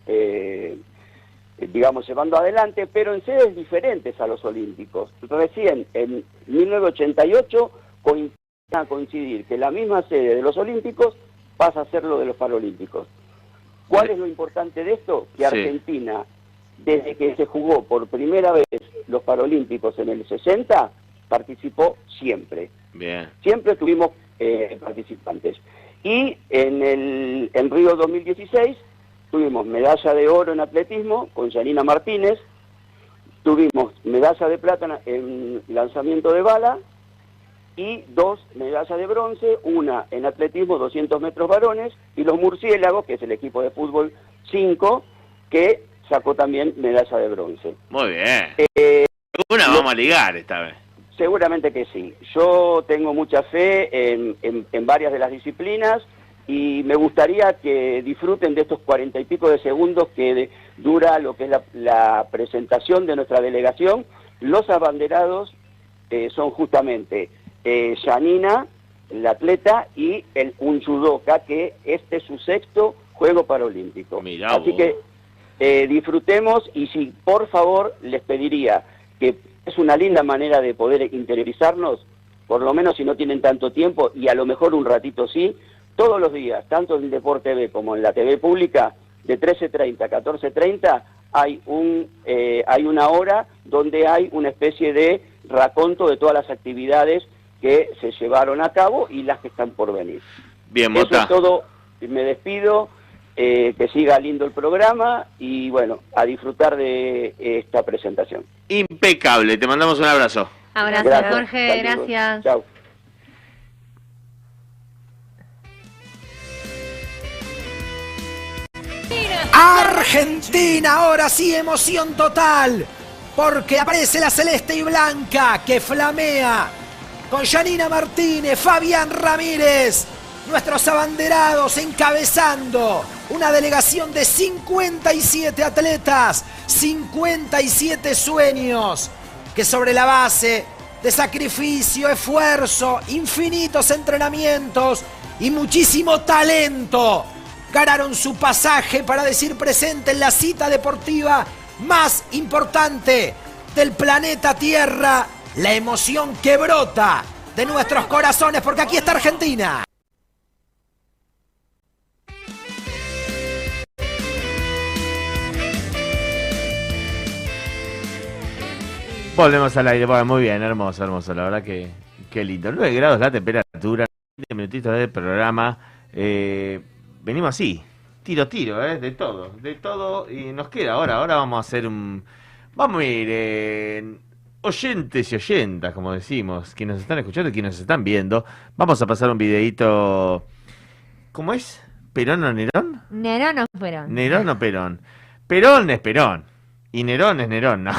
digamos, llevando adelante, pero en sedes diferentes a los Olímpicos. Recién, en 1988, coin- a coincidir que la misma sede de los Olímpicos pasa a ser lo de los Paralímpicos. ¿Cuál es lo importante de esto? Que Sí. Argentina, desde que se jugó por primera vez los Paralímpicos en el 60, participó siempre. Bien. Siempre tuvimos eh, participantes. Y en, el, en Río 2016 tuvimos medalla de oro en atletismo con Janina Martínez, tuvimos medalla de plata en lanzamiento de bala y dos medallas de bronce, una en atletismo 200 metros varones y los murciélagos, que es el equipo de fútbol 5, que sacó también medalla de bronce. Muy bien. Eh, Una vamos a ligar esta vez. Seguramente que sí. Yo tengo mucha fe en, en- en varias de las disciplinas y me gustaría que disfruten de estos cuarenta y pico de segundos que de- dura lo que es la, la presentación de nuestra delegación. Los abanderados eh, son justamente eh, Janina, la atleta, y el un judoka, que este es su sexto Juego Paralímpico. Mirá Así vos. que eh, disfrutemos y si por favor les pediría que es una linda manera de poder interiorizarnos, por lo menos si no tienen tanto tiempo y a lo mejor un ratito sí, todos los días, tanto en Deporte TV como en la TV pública, de 13.30 a 14.30 hay, un, eh, hay una hora donde hay una especie de raconto de todas las actividades que se llevaron a cabo y las que están por venir. Bien, Eso Mota. es todo, me despido, eh, que siga lindo el programa y bueno, a disfrutar de esta presentación. Impecable. Te mandamos un abrazo. Abrazo, Gracias. Jorge, Saludos. gracias. Chao. Argentina, ahora sí, emoción total. Porque aparece la celeste y blanca que flamea con Janina Martínez, Fabián Ramírez, nuestros abanderados encabezando una delegación de 57 atletas, 57 sueños que sobre la base de sacrificio, esfuerzo, infinitos entrenamientos y muchísimo talento ganaron su pasaje para decir presente en la cita deportiva más importante del planeta Tierra, la emoción que brota de nuestros corazones, porque aquí está Argentina. Volvemos al aire. Bueno, muy bien, hermoso, hermoso. La verdad que, que lindo. 9 grados la temperatura, 20 minutitos del programa. Eh, venimos así, tiro, tiro, ¿eh? de todo, de todo. Y nos queda ahora, ahora vamos a hacer un... Vamos a ir en oyentes y oyentas, como decimos, quienes nos están escuchando y quienes nos están viendo. Vamos a pasar un videito... ¿Cómo es? ¿Perón o Nerón? Nerón o Perón. Nerón o Perón. Perón es Perón. Y Nerón es Nerón, ¿no?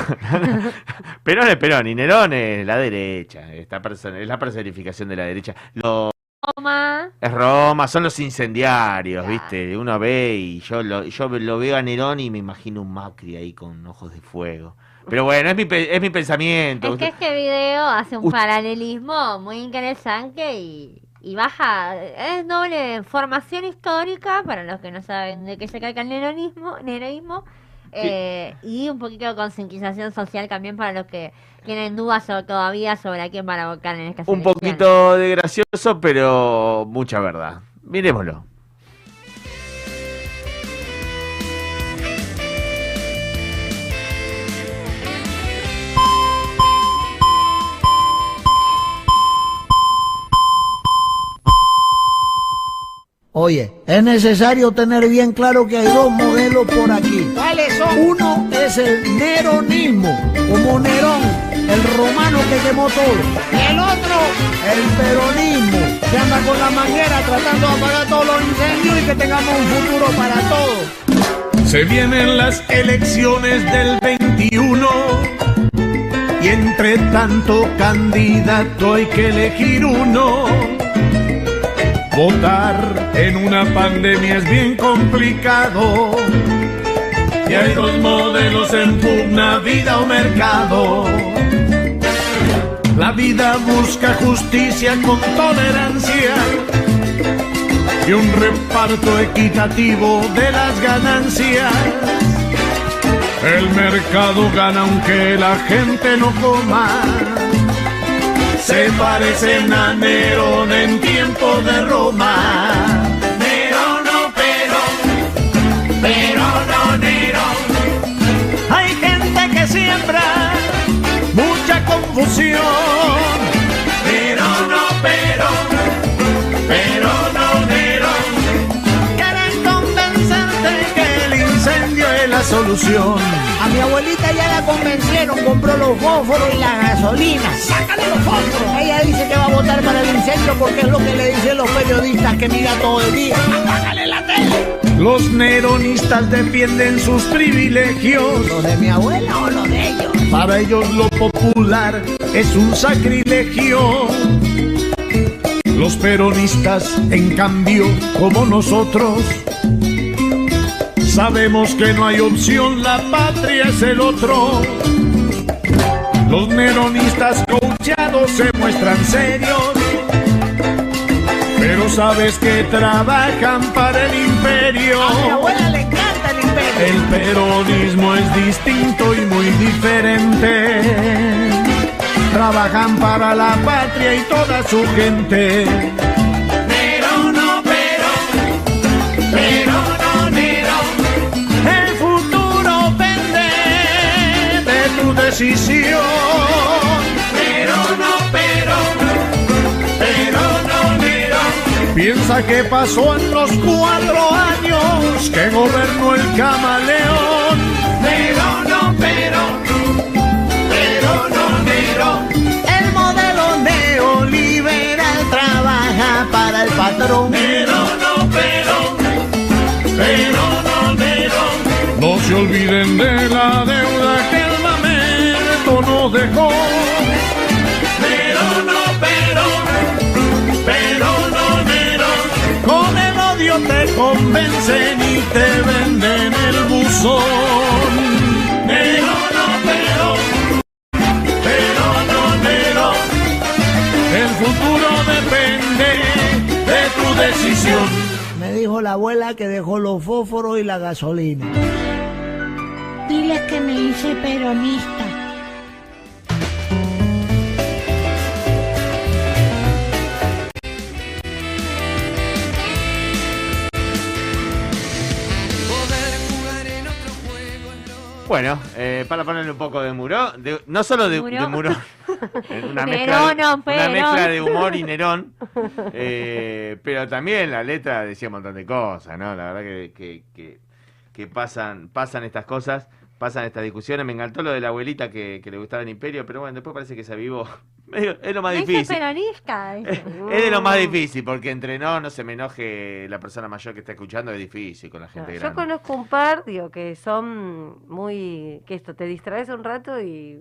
Perón es Perón y Nerón es la derecha. Esta perso- es la personificación de la derecha. Lo, Roma. es Roma, son los incendiarios, ¿viste? Uno ve y yo lo, yo lo veo a Nerón y me imagino un Macri ahí con ojos de fuego. Pero bueno, es mi, es mi pensamiento. Es que este video hace un paralelismo muy interesante y y baja, es doble formación histórica para los que no saben de qué se cae el neronismo, neroísmo, eh, y un poquito de concientización social también para los que tienen dudas todavía sobre a quién van a votar en estas Un poquito de gracioso, pero mucha verdad. Miremoslo. Oye, es necesario tener bien claro que hay dos modelos por aquí. ¿Cuáles son? Uno es el neronismo, como Nerón, el romano que quemó todo. Y el otro, El peronismo, que anda con la manguera tratando de apagar todos los incendios y que tengamos un futuro para todos. Se vienen las elecciones del 21 y entre tanto candidato hay que elegir uno. Votar en una pandemia es bien complicado y hay dos modelos en pugna, vida o mercado. La vida busca justicia con tolerancia y un reparto equitativo de las ganancias. El mercado gana aunque la gente no coma. Se parecen a Nerón en tiempo de Roma. Nerón no pero, pero no Nerón. Hay gente que siembra confusión. Pero no pero, pero no Nerón. Quieren convencerte que el incendio es la solución. A mi abuelita ya la convencieron, compró los fósforos y la gasolina. ¡Sácale los fósforos! Ella dice que va a votar para el incendio porque es lo que le dicen los periodistas que mira todo el día. ¡Apágale la tele! Los neronistas defienden sus privilegios. ¿Los de mi abuela o los de ellos? Para ellos lo popular es un sacrilegio. Los peronistas, en cambio, como nosotros, sabemos que no hay opción, la patria es el otro. Los neronistas coachados se muestran serios, pero sabes que trabajan para el imperio. A mi abuela le encanta el imperio. El peronismo es distinto y muy diferente. Trabajan para la patria y toda su gente. Pero no, pero, pero no, Nero. El futuro pende de tu decisión. Piensa que pasó en los cuatro años que gobernó el camaleón. Pero no, pero, pero no, Nero. El modelo neoliberal trabaja para el patrón. Pero no, pero, pero no, Nero. No se olviden de la deuda que el mamerto nos dejó. El odio te convencen y te venden el buzón. Nero no, pero, pero no, Nero. El futuro depende de tu decisión. Me dijo la abuela que dejó los fósforos y la gasolina. Dile que me hice peronista. Bueno, eh, para ponerle un poco de muro, de- no solo de, Muró. de muro, eh, una, mezcla, Nerón, de- una Perón. mezcla de humor y Nerón, eh, pero también la letra decía un montón de cosas, ¿no? La verdad que, que, que- que pasan, pasan estas cosas, pasan estas discusiones. Me encantó lo de la abuelita que, que le gustaba el imperio, pero bueno, después parece que se avivó. Es lo más difícil. peronista. Es de lo más difícil, porque entre no, no se me enoje la persona mayor que está escuchando, es difícil con la gente Yo grande. conozco un par, digo, que son muy... que esto, te distraes un rato y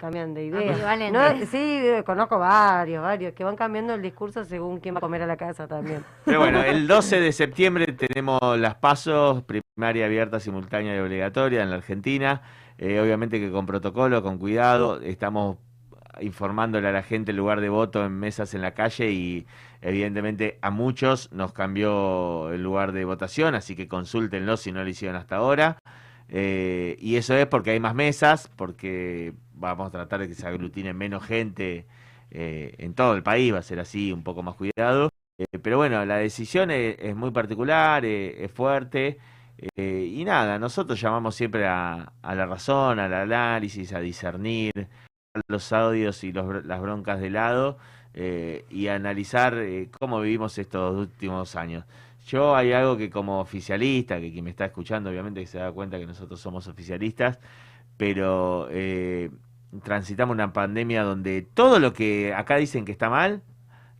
cambian de idea. Ambivalentes. No, sí, conozco varios, varios, que van cambiando el discurso según quién va a comer a la casa también. Pero bueno, el 12 de septiembre tenemos las pasos, primaria abierta, simultánea y obligatoria en la Argentina. Eh, obviamente que con protocolo, con cuidado, estamos informándole a la gente el lugar de voto en mesas en la calle y evidentemente a muchos nos cambió el lugar de votación, así que consúltenlo si no lo hicieron hasta ahora. Eh, y eso es porque hay más mesas, porque vamos a tratar de que se aglutine menos gente eh, en todo el país, va a ser así, un poco más cuidado. Eh, pero bueno, la decisión es, muy particular, eh, es fuerte. y nada, nosotros llamamos siempre a, la razón, al análisis, a discernir los audios y las broncas de lado y analizar cómo vivimos estos últimos años. Yo hay algo que como oficialista, que quien me está escuchando obviamente se da cuenta que nosotros somos oficialistas, pero transitamos una pandemia donde todo lo que acá dicen que está mal,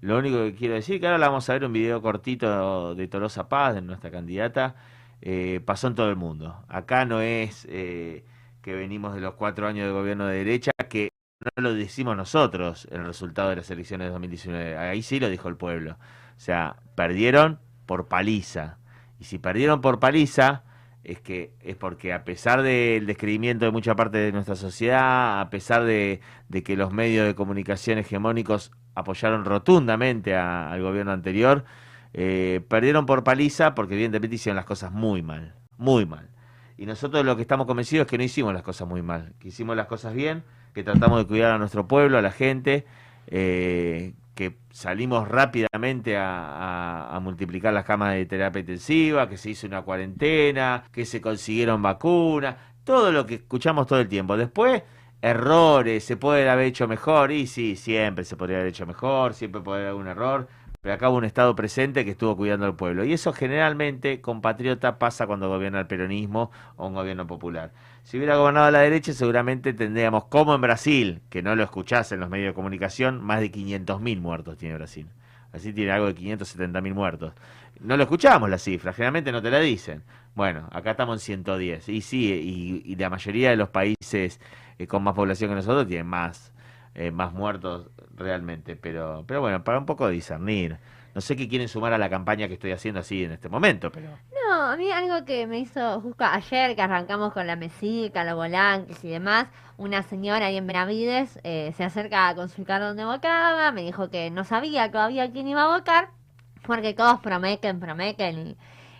lo único que quiero decir que ahora vamos a ver un video cortito de Tolosa Paz, de nuestra candidata, eh, pasó en todo el mundo. Acá no es eh, que venimos de los cuatro años de gobierno de derecha, que no lo decimos nosotros el resultado de las elecciones de 2019. Ahí sí lo dijo el pueblo. O sea, perdieron por paliza. Y si perdieron por paliza, es que es porque a pesar del descreimiento de mucha parte de nuestra sociedad, a pesar de, que los medios de comunicación hegemónicos apoyaron rotundamente al gobierno anterior, eh, perdieron por paliza porque evidentemente hicieron las cosas muy mal, muy mal. Y nosotros lo que estamos convencidos es que no hicimos las cosas muy mal, que hicimos las cosas bien, que tratamos de cuidar a nuestro pueblo, a la gente, eh, que salimos rápidamente a, multiplicar las camas de terapia intensiva, que se hizo una cuarentena, que se consiguieron vacunas, todo lo que escuchamos todo el tiempo. Después, errores, se puede haber hecho mejor, y sí, siempre se podría haber hecho mejor, siempre puede haber algún error, pero acá hubo un Estado presente que estuvo cuidando al pueblo. Y eso generalmente, compatriota, pasa cuando gobierna el peronismo o un gobierno popular. Si hubiera gobernado la derecha, seguramente tendríamos, como en Brasil, que no lo escuchás en los medios de comunicación, más de 500.000 muertos tiene Brasil. Brasil tiene algo de 570.000 muertos. No lo escuchamos la cifra, generalmente no te la dicen. Bueno, acá estamos en 110. Y sí, y, la mayoría de los países eh, con más población que nosotros tienen más, eh, más muertos realmente. Pero, pero bueno, para un poco discernir. No sé qué quieren sumar a la campaña que estoy haciendo así en este momento, pero... No, a mí algo que me hizo justo ayer que arrancamos con la mesica, los volantes y demás, una señora ahí en Benavides eh, se acerca a consultar dónde votaba, me dijo que no sabía todavía quién iba a votar, porque todos prometen, prometen y...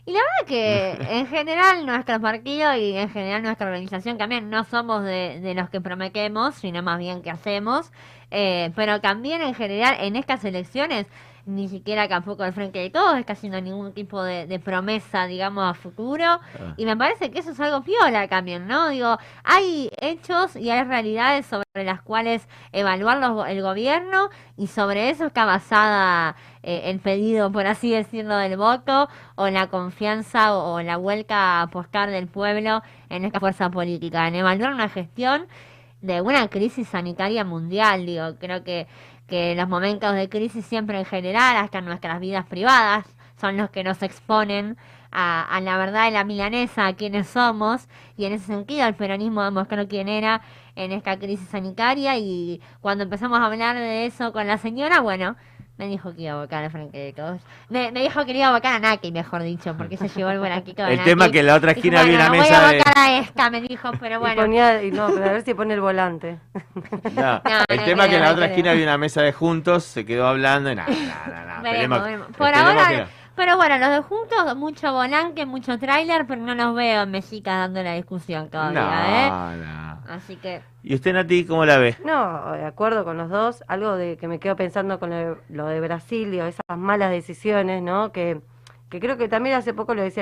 Y la verdad que en general nuestro partido y en general nuestra organización también no somos de, de los que prometemos, sino más bien que hacemos. Eh, pero también en general en estas elecciones ni siquiera tampoco el frente de todos está haciendo ningún tipo de, de promesa, digamos, a futuro. Y me parece que eso es algo piola también, ¿no? Digo, hay hechos y hay realidades sobre las cuales evaluar los el gobierno y sobre eso está basada eh, el pedido, por así decirlo, del voto o la confianza o, o la vuelta a apostar del pueblo en esta fuerza política, en evaluar una gestión de una crisis sanitaria mundial, digo, creo que, que los momentos de crisis siempre en general, hasta nuestras vidas privadas, son los que nos exponen a, a la verdad de la milanesa, a quiénes somos, y en ese sentido el peronismo demostró quién era en esta crisis sanitaria, y cuando empezamos a hablar de eso con la señora, bueno, me dijo que iba a votar de todos. Me, me dijo que iba a votar a Naki, mejor dicho, porque se llevó el blanquito de El tema que en la otra Dijo, esquina había bueno, una voy mesa a de- a esta, me dijo, pero Y bueno. ponía, y no, pero a ver si pone el volante. No, No, el no tema que en la otra esquina había una mesa de juntos, se quedó hablando y nada, nada, nada. Por ahora, pero bueno, los de juntos, mucho volante, mucho tráiler, pero no los veo en Mexica dando la discusión todavía, No, ¿eh? no. Así que, ¿Y usted, Nati, cómo la ve? No, de acuerdo con los dos. Algo de que me quedo pensando con lo de, lo de Brasil, digo, esas malas decisiones, ¿no? Que, que creo que también hace poco lo decía